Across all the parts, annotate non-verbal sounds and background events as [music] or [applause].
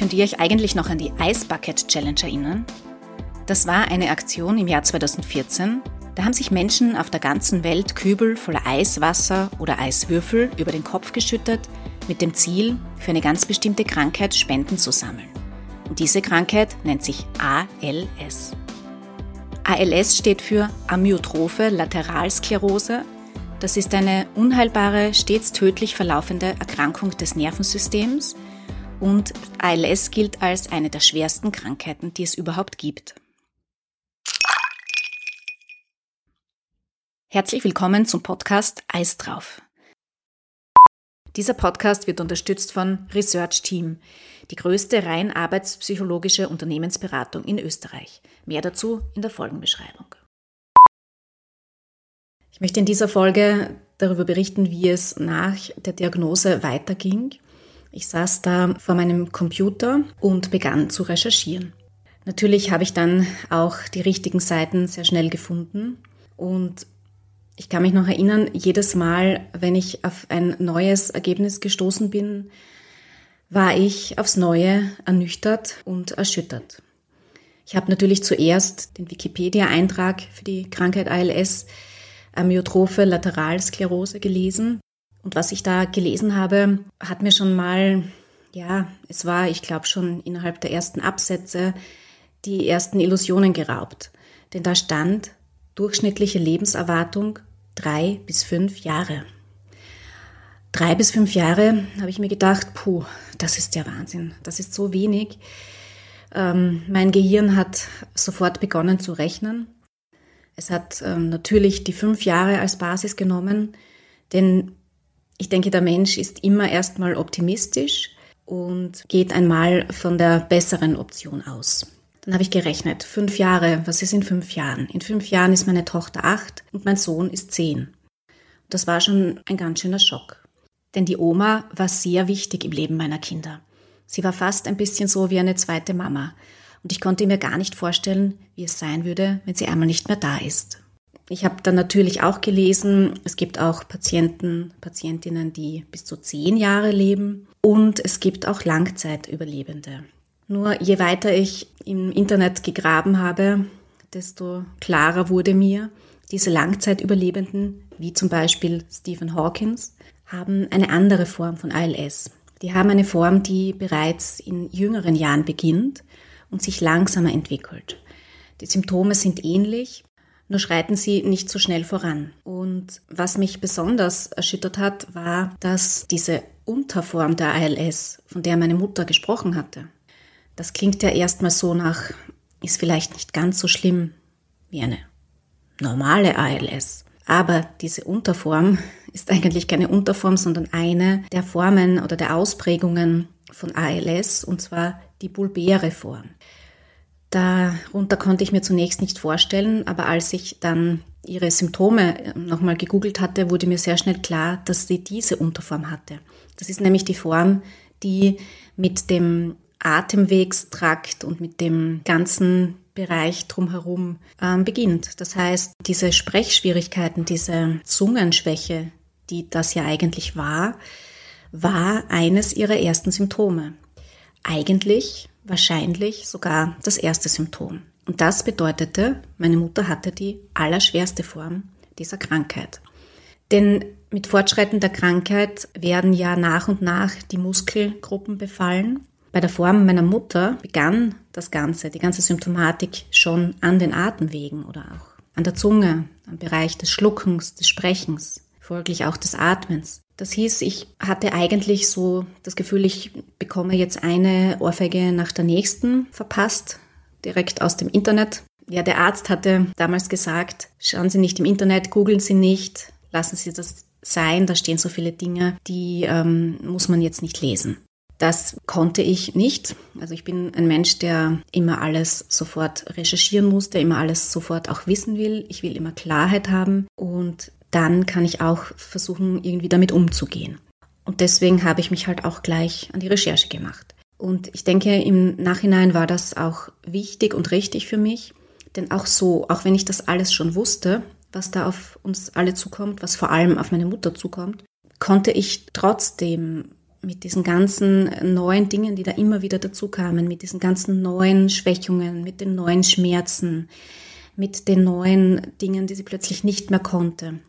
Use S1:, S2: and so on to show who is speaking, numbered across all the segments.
S1: Könnt ihr euch eigentlich noch an die Ice Bucket Challenge erinnern? Das war eine Aktion im Jahr 2014. Da haben sich Menschen auf der ganzen Welt Kübel voller Eiswasser oder Eiswürfel über den Kopf geschüttet, mit dem Ziel, für eine ganz bestimmte Krankheit Spenden zu sammeln. Und diese Krankheit nennt sich ALS. ALS steht für Amyotrophe Lateralsklerose. Das ist eine unheilbare, stets tödlich verlaufende Erkrankung des Nervensystems und ALS gilt als eine der schwersten Krankheiten, die es überhaupt gibt. Herzlich willkommen zum Podcast Eis drauf. Dieser Podcast wird unterstützt von Research Team, die größte rein arbeitspsychologische Unternehmensberatung in Österreich. Mehr dazu in der Folgenbeschreibung. Ich möchte in dieser Folge darüber berichten, wie es nach der Diagnose weiterging ich saß da vor meinem Computer und begann zu recherchieren. Natürlich habe ich dann auch die richtigen Seiten sehr schnell gefunden und ich kann mich noch erinnern, jedes Mal, wenn ich auf ein neues Ergebnis gestoßen bin, war ich aufs Neue ernüchtert und erschüttert. Ich habe natürlich zuerst den Wikipedia-Eintrag für die Krankheit ALS, Amyotrophe Lateralsklerose, gelesen und was ich da gelesen habe, hat mir schon mal, ja, es war, ich glaube, schon innerhalb der ersten Absätze die ersten Illusionen geraubt. Denn da stand durchschnittliche Lebenserwartung drei bis fünf Jahre. Drei bis fünf Jahre habe ich mir gedacht, puh, das ist der Wahnsinn. Das ist so wenig. Ähm, mein Gehirn hat sofort begonnen zu rechnen. Es hat ähm, natürlich die fünf Jahre als Basis genommen, denn ich denke, der Mensch ist immer erstmal optimistisch und geht einmal von der besseren Option aus. Dann habe ich gerechnet, fünf Jahre, was ist in fünf Jahren? In fünf Jahren ist meine Tochter acht und mein Sohn ist zehn. Das war schon ein ganz schöner Schock. Denn die Oma war sehr wichtig im Leben meiner Kinder. Sie war fast ein bisschen so wie eine zweite Mama. Und ich konnte mir gar nicht vorstellen, wie es sein würde, wenn sie einmal nicht mehr da ist. Ich habe dann natürlich auch gelesen, es gibt auch Patienten, Patientinnen, die bis zu zehn Jahre leben und es gibt auch Langzeitüberlebende. Nur je weiter ich im Internet gegraben habe, desto klarer wurde mir, diese Langzeitüberlebenden, wie zum Beispiel Stephen Hawkins, haben eine andere Form von ALS. Die haben eine Form, die bereits in jüngeren Jahren beginnt und sich langsamer entwickelt. Die Symptome sind ähnlich, nur schreiten sie nicht so schnell voran. Und was mich besonders erschüttert hat, war, dass diese Unterform der ALS, von der meine Mutter gesprochen hatte, das klingt ja erstmal so nach, ist vielleicht nicht ganz so schlimm wie eine normale ALS. Aber diese Unterform [laughs] ist eigentlich keine Unterform, sondern eine der Formen oder der Ausprägungen von ALS, und zwar die bulbäre Form. Darunter konnte ich mir zunächst nicht vorstellen, aber als ich dann ihre Symptome äh, nochmal gegoogelt hatte, wurde mir sehr schnell klar, dass sie diese Unterform hatte. Das ist nämlich die Form, die mit dem Atemwegstrakt und mit dem ganzen Bereich drumherum ähm, beginnt. Das heißt, diese Sprechschwierigkeiten, diese Zungenschwäche, die das ja eigentlich war, war eines ihrer ersten Symptome. Eigentlich wahrscheinlich sogar das erste Symptom. Und das bedeutete, meine Mutter hatte die allerschwerste Form dieser Krankheit. Denn mit fortschreitender Krankheit werden ja nach und nach die Muskelgruppen befallen. Bei der Form meiner Mutter begann das Ganze, die ganze Symptomatik schon an den Atemwegen oder auch an der Zunge, am Bereich des Schluckens, des Sprechens, folglich auch des Atmens. Das hieß, ich hatte eigentlich so das Gefühl, ich bekomme jetzt eine Ohrfeige nach der nächsten verpasst, direkt aus dem Internet. Ja, der Arzt hatte damals gesagt, schauen Sie nicht im Internet, googeln Sie nicht, lassen Sie das sein, da stehen so viele Dinge, die ähm, muss man jetzt nicht lesen. Das konnte ich nicht. Also ich bin ein Mensch, der immer alles sofort recherchieren muss, der immer alles sofort auch wissen will. Ich will immer Klarheit haben und dann kann ich auch versuchen, irgendwie damit umzugehen. Und deswegen habe ich mich halt auch gleich an die Recherche gemacht. Und ich denke, im Nachhinein war das auch wichtig und richtig für mich. Denn auch so, auch wenn ich das alles schon wusste, was da auf uns alle zukommt, was vor allem auf meine Mutter zukommt, konnte ich trotzdem mit diesen ganzen neuen Dingen, die da immer wieder dazu kamen, mit diesen ganzen neuen Schwächungen, mit den neuen Schmerzen, mit den neuen Dingen, die sie plötzlich nicht mehr konnte.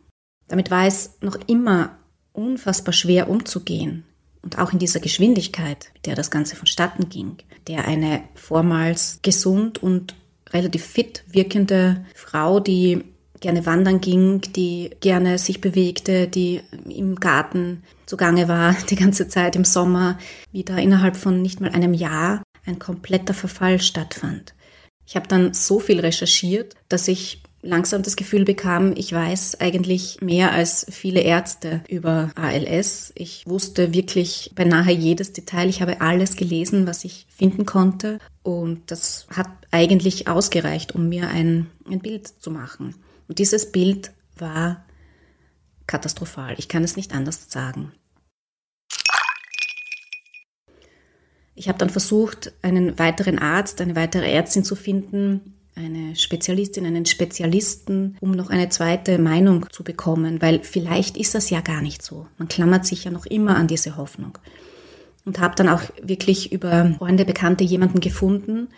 S1: Damit war es noch immer unfassbar schwer umzugehen. Und auch in dieser Geschwindigkeit, mit der das Ganze vonstatten ging, der eine vormals gesund und relativ fit wirkende Frau, die gerne wandern ging, die gerne sich bewegte, die im Garten zugange war, [laughs] die ganze Zeit im Sommer, wieder innerhalb von nicht mal einem Jahr ein kompletter Verfall stattfand. Ich habe dann so viel recherchiert, dass ich langsam das Gefühl bekam, ich weiß eigentlich mehr als viele Ärzte über ALS. Ich wusste wirklich beinahe jedes Detail. Ich habe alles gelesen, was ich finden konnte. Und das hat eigentlich ausgereicht, um mir ein, ein Bild zu machen. Und dieses Bild war katastrophal. Ich kann es nicht anders sagen. Ich habe dann versucht, einen weiteren Arzt, eine weitere Ärztin zu finden, eine Spezialistin, einen Spezialisten, um noch eine zweite Meinung zu bekommen, weil vielleicht ist das ja gar nicht so. Man klammert sich ja noch immer an diese Hoffnung. Und habe dann auch wirklich über Freunde, Bekannte jemanden gefunden,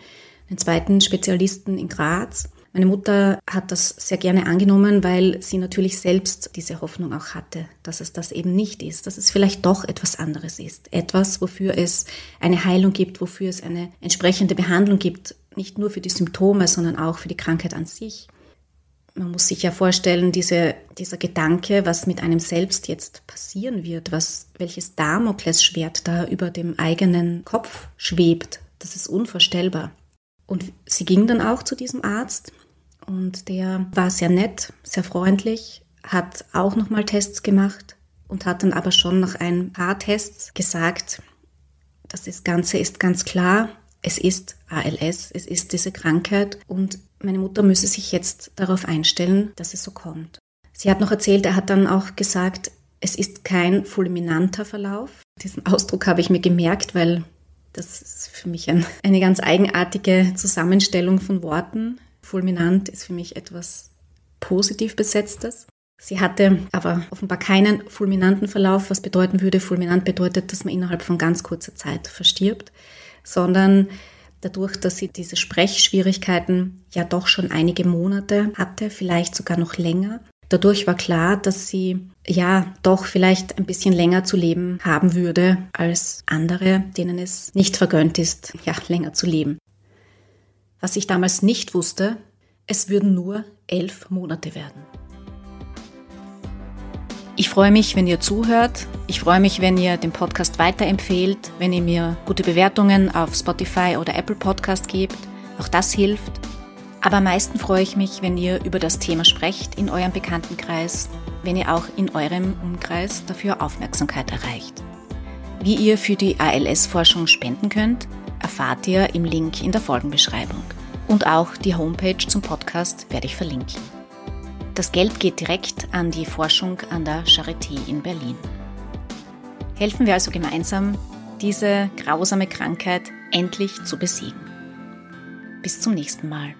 S1: einen zweiten Spezialisten in Graz. Meine Mutter hat das sehr gerne angenommen, weil sie natürlich selbst diese Hoffnung auch hatte, dass es das eben nicht ist, dass es vielleicht doch etwas anderes ist. Etwas, wofür es eine Heilung gibt, wofür es eine entsprechende Behandlung gibt, nicht nur für die Symptome, sondern auch für die Krankheit an sich. Man muss sich ja vorstellen, diese, dieser Gedanke, was mit einem selbst jetzt passieren wird, was, welches Damoklesschwert da über dem eigenen Kopf schwebt, das ist unvorstellbar. Und sie ging dann auch zu diesem Arzt und der war sehr nett, sehr freundlich, hat auch nochmal Tests gemacht und hat dann aber schon nach ein paar Tests gesagt, das Ganze ist ganz klar, es ist ALS, es ist diese Krankheit und meine Mutter müsse sich jetzt darauf einstellen, dass es so kommt. Sie hat noch erzählt, er hat dann auch gesagt, es ist kein fulminanter Verlauf. Diesen Ausdruck habe ich mir gemerkt, weil das ist für mich ein, eine ganz eigenartige Zusammenstellung von Worten. Fulminant ist für mich etwas positiv besetztes. Sie hatte aber offenbar keinen fulminanten Verlauf, was bedeuten würde, fulminant bedeutet, dass man innerhalb von ganz kurzer Zeit verstirbt sondern dadurch, dass sie diese Sprechschwierigkeiten ja doch schon einige Monate hatte, vielleicht sogar noch länger. Dadurch war klar, dass sie ja doch vielleicht ein bisschen länger zu leben haben würde als andere, denen es nicht vergönnt ist, ja, länger zu leben. Was ich damals nicht wusste, es würden nur elf Monate werden. Ich freue mich, wenn ihr zuhört. Ich freue mich, wenn ihr den Podcast weiterempfehlt, wenn ihr mir gute Bewertungen auf Spotify oder Apple Podcast gebt. Auch das hilft. Aber am meisten freue ich mich, wenn ihr über das Thema sprecht in eurem Bekanntenkreis, wenn ihr auch in eurem Umkreis dafür Aufmerksamkeit erreicht. Wie ihr für die ALS-Forschung spenden könnt, erfahrt ihr im Link in der Folgenbeschreibung. Und auch die Homepage zum Podcast werde ich verlinken. Das Geld geht direkt an die Forschung an der Charité in Berlin. Helfen wir also gemeinsam, diese grausame Krankheit endlich zu besiegen. Bis zum nächsten Mal.